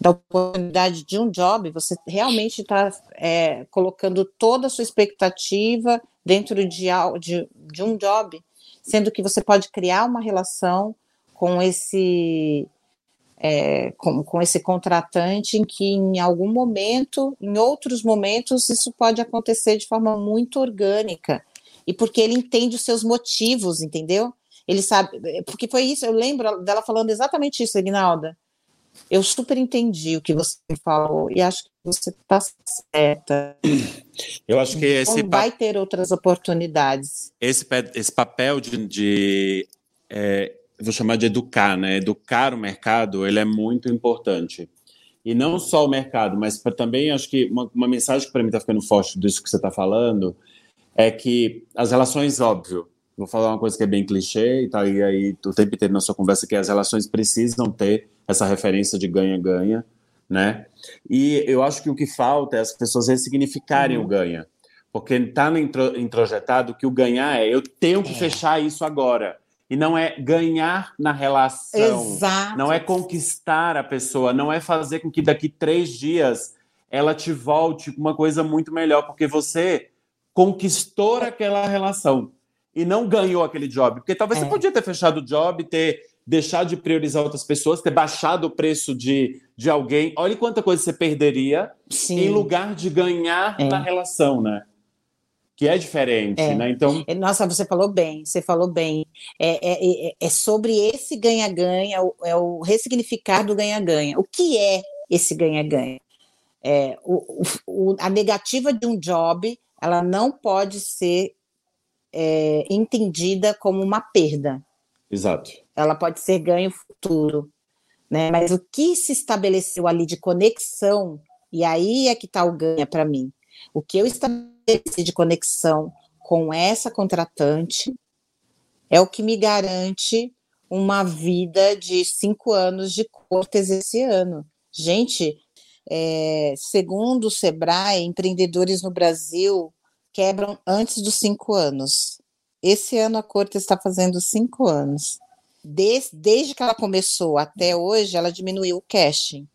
Da oportunidade de um job, você realmente está é, colocando toda a sua expectativa dentro de, de, de um job, sendo que você pode criar uma relação com esse é, com, com esse contratante em que em algum momento, em outros momentos, isso pode acontecer de forma muito orgânica e porque ele entende os seus motivos, entendeu? Ele sabe, porque foi isso, eu lembro dela falando exatamente isso, Ignalda. Eu super entendi o que você falou e acho que você está certa. Eu acho que esse então, vai ter outras oportunidades. Esse, esse papel de, de é, vou chamar de educar, né? Educar o mercado, ele é muito importante. E não só o mercado, mas também acho que uma, uma mensagem que para mim está ficando forte disso que você está falando é que as relações, óbvio, vou falar uma coisa que é bem clichê e tá aí, aí o tempo inteiro na sua conversa, que as relações precisam ter essa referência de ganha-ganha, né? E eu acho que o que falta é as pessoas ressignificarem uhum. o ganha. Porque está introjetado que o ganhar é eu tenho que é. fechar isso agora. E não é ganhar na relação. Exato. Não é conquistar a pessoa. Não é fazer com que daqui três dias ela te volte com uma coisa muito melhor, porque você conquistou aquela relação e não ganhou aquele job. Porque talvez é. você podia ter fechado o job, ter deixado de priorizar outras pessoas, ter baixado o preço de, de alguém. Olha quanta coisa você perderia Sim. em lugar de ganhar é. na relação, né? que é diferente, é. né? Então, é, nossa, você falou bem, você falou bem. É, é, é, é sobre esse ganha-ganha, é o ressignificar do ganha-ganha. O que é esse ganha-ganha? É, o, o, a negativa de um job, ela não pode ser é, entendida como uma perda. Exato. Ela pode ser ganho futuro. né? Mas o que se estabeleceu ali de conexão, e aí é que está o ganha para mim. O que eu estabeleci de conexão com essa contratante é o que me garante uma vida de cinco anos de cortes esse ano. Gente, é, segundo o Sebrae, empreendedores no Brasil quebram antes dos cinco anos. Esse ano a corte está fazendo cinco anos. Desde, desde que ela começou até hoje, ela diminuiu o cashing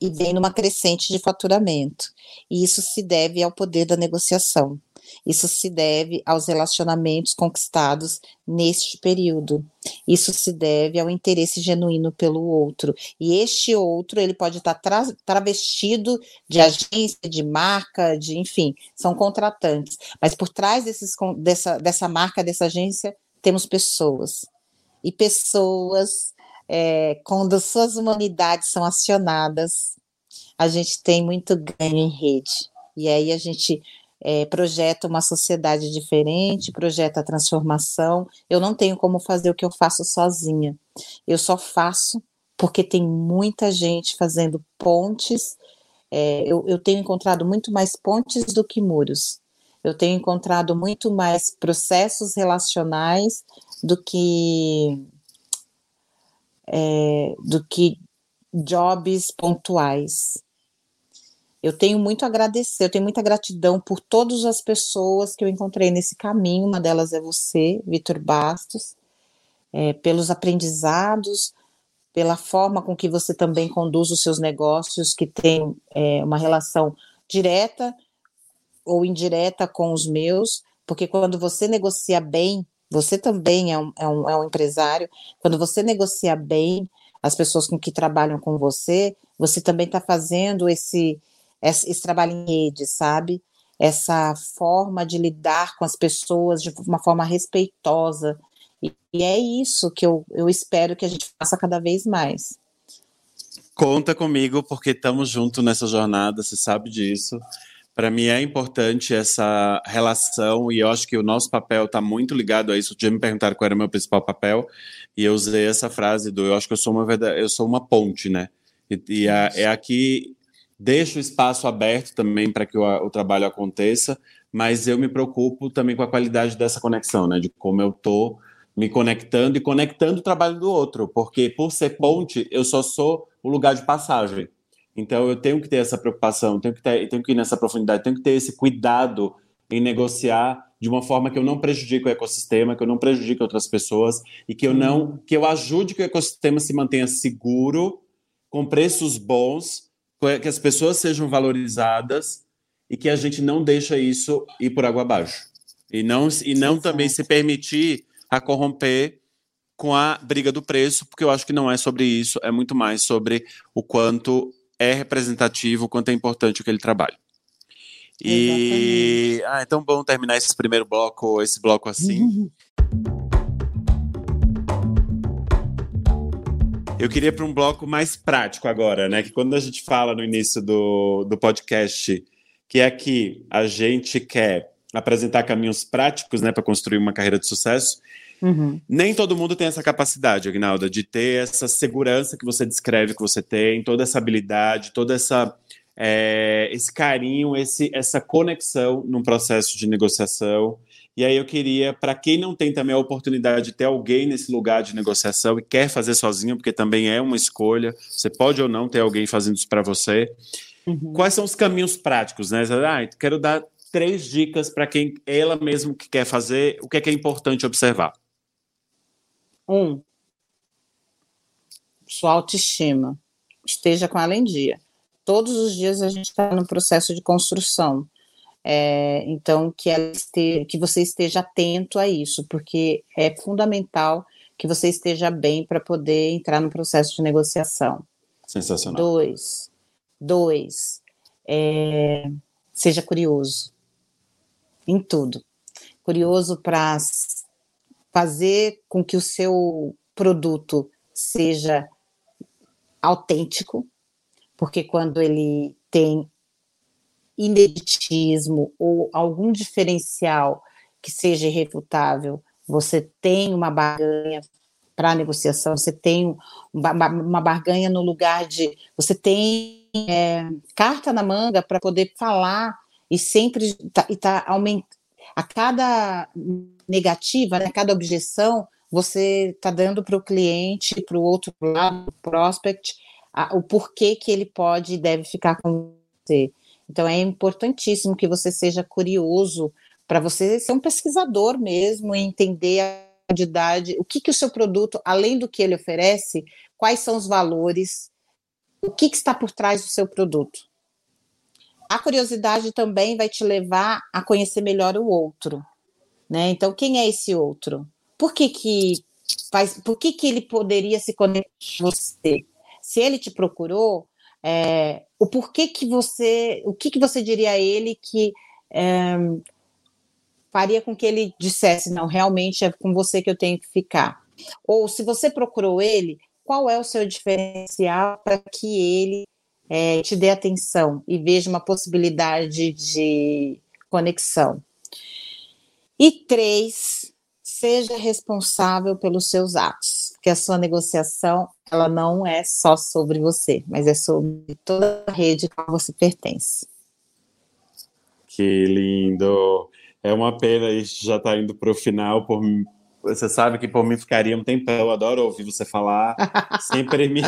e vem numa crescente de faturamento. E isso se deve ao poder da negociação. Isso se deve aos relacionamentos conquistados neste período. Isso se deve ao interesse genuíno pelo outro. E este outro, ele pode estar tra travestido de agência, de marca, de enfim, são contratantes. Mas por trás desses, dessa, dessa marca, dessa agência, temos pessoas. E pessoas, é, quando suas humanidades são acionadas, a gente tem muito ganho em rede. E aí a gente é, projeta uma sociedade diferente, projeta a transformação. Eu não tenho como fazer o que eu faço sozinha. Eu só faço porque tem muita gente fazendo pontes. É, eu, eu tenho encontrado muito mais pontes do que muros. Eu tenho encontrado muito mais processos relacionais do que é, do que jobs pontuais eu tenho muito a agradecer, eu tenho muita gratidão por todas as pessoas que eu encontrei nesse caminho. Uma delas é você, Vitor Bastos, é, pelos aprendizados, pela forma com que você também conduz os seus negócios, que tem é, uma relação direta ou indireta com os meus, porque quando você negocia bem, você também é um, é um, é um empresário, quando você negocia bem as pessoas com que trabalham com você, você também está fazendo esse esse, trabalho em rede, sabe? Essa forma de lidar com as pessoas de uma forma respeitosa. E, e é isso que eu, eu espero que a gente faça cada vez mais. Conta comigo, porque estamos juntos nessa jornada, você sabe disso. Para mim é importante essa relação e eu acho que o nosso papel está muito ligado a isso. Já me perguntaram qual era o meu principal papel e eu usei essa frase do eu acho que eu sou uma verdade, eu sou uma ponte, né? E, e a, é aqui deixo o espaço aberto também para que o, o, trabalho aconteça, mas eu me preocupo também com a qualidade dessa conexão, né? De como eu estou me conectando e conectando o trabalho do outro, porque por ser ponte, eu só sou o lugar de passagem. Então eu tenho que ter essa preocupação, tenho que ter, tenho que ir nessa profundidade, tenho que ter esse cuidado em negociar de uma forma que eu não prejudique o ecossistema, que eu não prejudique outras pessoas e que eu não, que eu ajude que o ecossistema se mantenha seguro, com preços bons que as pessoas sejam valorizadas e que a gente não deixa isso ir por água abaixo. E não, e não também se permitir a corromper com a briga do preço, porque eu acho que não é sobre isso, é muito mais sobre o quanto é representativo, o quanto é importante aquele trabalho. E Exatamente. ah, é tão bom terminar esse primeiro bloco, esse bloco assim. Eu queria para um bloco mais prático agora, né? Que quando a gente fala no início do, do podcast, que é que a gente quer apresentar caminhos práticos, né, para construir uma carreira de sucesso. Uhum. Nem todo mundo tem essa capacidade, Agnalda, de ter essa segurança que você descreve que você tem, toda essa habilidade, toda essa é, esse carinho, esse, essa conexão num processo de negociação. E aí eu queria, para quem não tem também a oportunidade de ter alguém nesse lugar de negociação e quer fazer sozinho, porque também é uma escolha, você pode ou não ter alguém fazendo isso para você. Uhum. Quais são os caminhos práticos, né? Ah, quero dar três dicas para quem ela mesmo que quer fazer, o que é, que é importante observar. Um, sua autoestima. Esteja com ela em dia. Todos os dias a gente está no processo de construção. É, então, que, esteja, que você esteja atento a isso, porque é fundamental que você esteja bem para poder entrar no processo de negociação. Sensacional. Dois, dois, é, seja curioso em tudo. Curioso para fazer com que o seu produto seja autêntico, porque quando ele tem ineditismo ou algum diferencial que seja irrefutável, você tem uma barganha para negociação, você tem uma, uma, barganha no lugar de. Você tem é, carta na manga para poder falar e sempre tá, e tá aumentando. A cada negativa, né, a cada objeção, você está dando para o cliente, para o outro lado, prospect, a, o porquê que ele pode e deve ficar com você. Então é importantíssimo que você seja curioso para você ser um pesquisador mesmo e entender a quantidade, o que, que o seu produto, além do que ele oferece, quais são os valores, o que, que está por trás do seu produto. A curiosidade também vai te levar a conhecer melhor o outro. Né? Então, quem é esse outro? Por que, que faz, por que, que ele poderia se conectar com você? Se ele te procurou, é, o porquê que você, o que, que você diria a ele que é, faria com que ele dissesse, não, realmente é com você que eu tenho que ficar? Ou se você procurou ele, qual é o seu diferencial para que ele é, te dê atenção e veja uma possibilidade de conexão? E três, seja responsável pelos seus atos, porque a sua negociação ela não é só sobre você, mas é sobre toda a rede a qual você pertence. Que lindo! É uma pena isso já está indo para o final. Por, você sabe que por mim ficaria um tempão. Eu adoro ouvir você falar. Sempre me,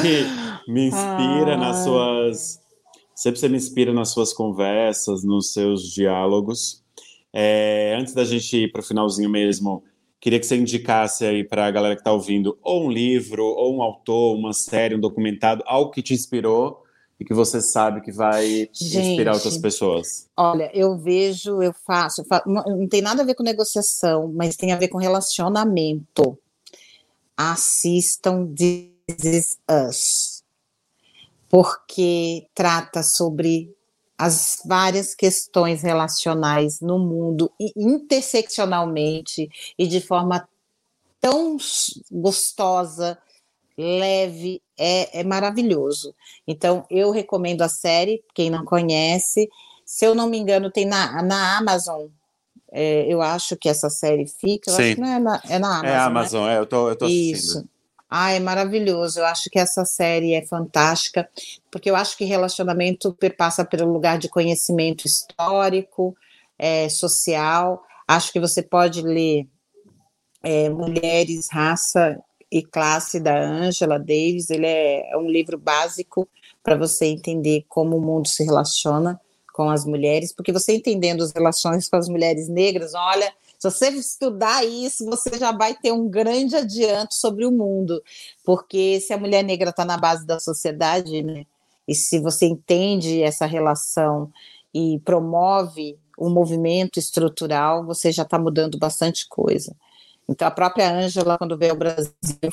me inspira ah. nas suas. Sempre você me inspira nas suas conversas, nos seus diálogos. É, antes da gente ir para o finalzinho mesmo, queria que você indicasse aí para a galera que está ouvindo ou um livro, ou um autor, uma série, um documentado, algo que te inspirou e que você sabe que vai Gente, inspirar outras pessoas? Olha, eu vejo, eu faço, eu faço, não tem nada a ver com negociação, mas tem a ver com relacionamento. Assistam This Is Us, porque trata sobre as várias questões relacionais no mundo interseccionalmente e de forma tão gostosa, leve, é, é maravilhoso. Então, eu recomendo a série, quem não conhece. Se eu não me engano, tem na, na Amazon. É, eu acho que essa série fica. Eu Sim. acho que não é na, é na Amazon. É a Amazon, né? é, eu tô, eu tô assistindo. Isso. Ah, é maravilhoso. Eu acho que essa série é fantástica, porque eu acho que relacionamento perpassa pelo lugar de conhecimento histórico, é, social. Acho que você pode ler é, Mulheres, Raça e Classe da Angela Davis. Ele é, é um livro básico para você entender como o mundo se relaciona com as mulheres, porque você entendendo as relações com as mulheres negras, olha, se você estudar isso, você já vai ter um grande adianto sobre o mundo, porque se a mulher negra está na base da sociedade, né, e se você entende essa relação e promove um movimento estrutural, você já está mudando bastante coisa. Então, a própria Ângela, quando veio ao Brasil,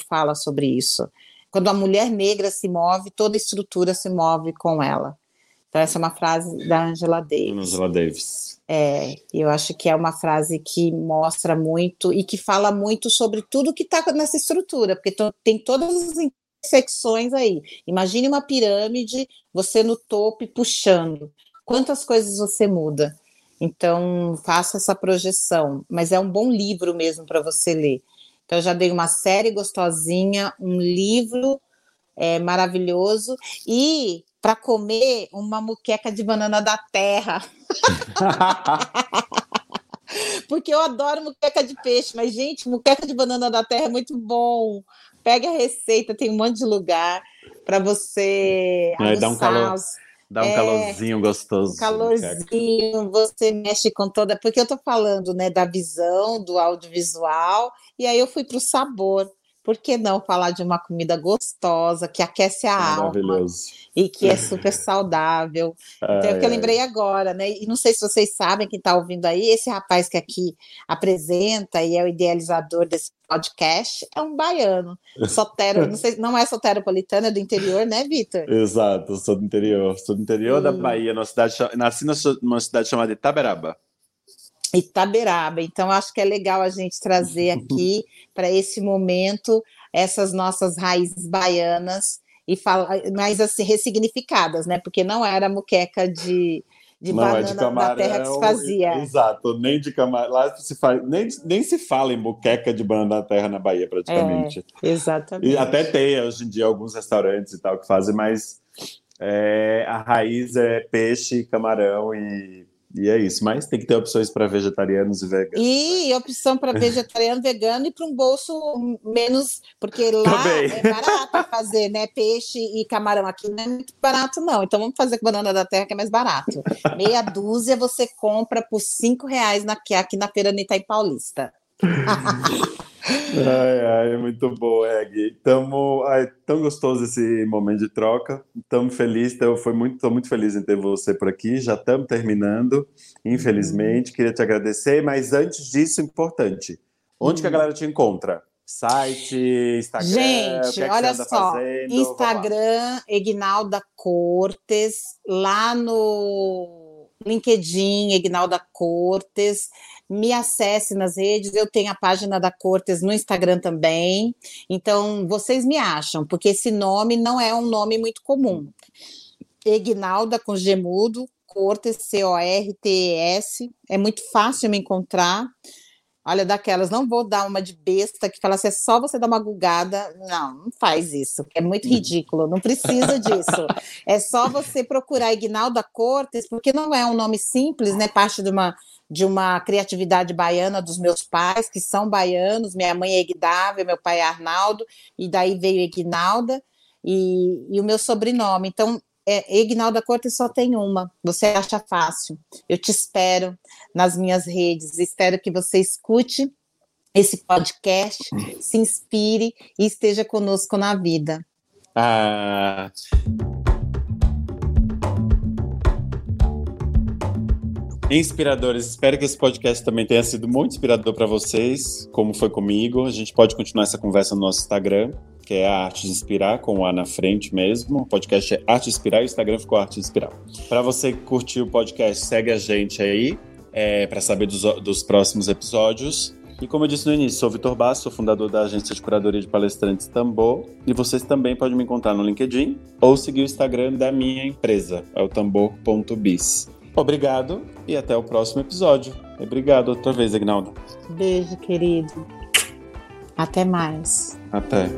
fala sobre isso. Quando a mulher negra se move, toda a estrutura se move com ela. Então, essa é uma frase da Angela Davis. Angela Davis. É, eu acho que é uma frase que mostra muito e que fala muito sobre tudo que está nessa estrutura, porque tem todas as intersecções aí. Imagine uma pirâmide, você no topo e puxando. Quantas coisas você muda? Então, faça essa projeção. Mas é um bom livro mesmo para você ler. Então, eu já dei uma série gostosinha, um livro é, maravilhoso e para comer uma muqueca de banana da terra. Porque eu adoro muqueca de peixe, mas, gente, muqueca de banana da terra é muito bom. Pega a receita, tem um monte de lugar para você. É, dá um calor. Dá um é, calorzinho gostoso. Um calorzinho, você mexe com toda. Porque eu tô falando né, da visão, do audiovisual, e aí eu fui para o sabor por que não falar de uma comida gostosa, que aquece a alma e que é super saudável? Então, é o que eu lembrei agora, né? E não sei se vocês sabem, quem está ouvindo aí, esse rapaz que aqui apresenta e é o idealizador desse podcast é um baiano. Sotero, não, sei, não é soteropolitano, é do interior, né, Vitor? Exato, sou do interior. Sou do interior da Bahia, numa cidade, nasci numa cidade chamada Itaberaba. Itaberaba. Então, acho que é legal a gente trazer aqui para esse momento essas nossas raízes baianas e falar, mais assim, ressignificadas, né? Porque não era muqueca de, de não banana é de camarão, da terra que se fazia. Exato, nem de camarão. Lá se faz, nem, nem se fala em buqueca de banana da terra na Bahia, praticamente. É, exatamente. E até tem hoje em dia alguns restaurantes e tal que fazem, mas é, a raiz é peixe, camarão e e é isso, mas tem que ter opções para vegetarianos e veganos. E né? opção para vegetariano, vegano e para um bolso menos, porque lá Também. é barato fazer, né? Peixe e camarão aqui não é muito barato, não. Então vamos fazer com banana da terra, que é mais barato. Meia dúzia você compra por cinco reais na, aqui na feira Itaim Paulista. ai, ai, muito bom, Egg. Tamo, ai, tão gostoso esse momento de troca. Estamos felizes, então, foi muito, tô muito feliz em ter você por aqui. Já estamos terminando, infelizmente. Uhum. Queria te agradecer, mas antes disso, importante. Onde uhum. que a uhum. galera te encontra? Site, Instagram. Gente, é olha só. Fazendo? Instagram, Egnalda Cortes, lá no LinkedIn, Egnalda Cortes me acesse nas redes, eu tenho a página da Cortes no Instagram também. Então, vocês me acham, porque esse nome não é um nome muito comum. Egnalda com Gemudo, Cortes, C-O-R-T-E-S. É muito fácil me encontrar. Olha, daquelas, não vou dar uma de besta que fala assim, é só você dar uma gugada. Não, não faz isso, é muito hum. ridículo, não precisa disso. é só você procurar Ignalda Cortes, porque não é um nome simples, né? Parte de uma, de uma criatividade baiana dos meus pais, que são baianos. Minha mãe é Egdávia, meu pai é Arnaldo, e daí veio Ignalda, e, e o meu sobrenome. Então, é, Ignalda Cortes só tem uma, você acha fácil. Eu te espero nas minhas redes, espero que você escute esse podcast, se inspire e esteja conosco na vida. Ah. Inspiradores, espero que esse podcast também tenha sido muito inspirador para vocês, como foi comigo. A gente pode continuar essa conversa no nosso Instagram que é a Arte de Inspirar, com o A na frente mesmo. O podcast é Arte Inspirar e o Instagram ficou Arte Inspirar. Para você curtir o podcast, segue a gente aí é, para saber dos, dos próximos episódios. E como eu disse no início, sou Vitor Basso, sou fundador da agência de curadoria de palestrantes Tambor. E vocês também podem me encontrar no LinkedIn ou seguir o Instagram da minha empresa, é o tambor.bis. Obrigado e até o próximo episódio. Obrigado outra vez, Agnaldo. Beijo, querido. Até mais. Até.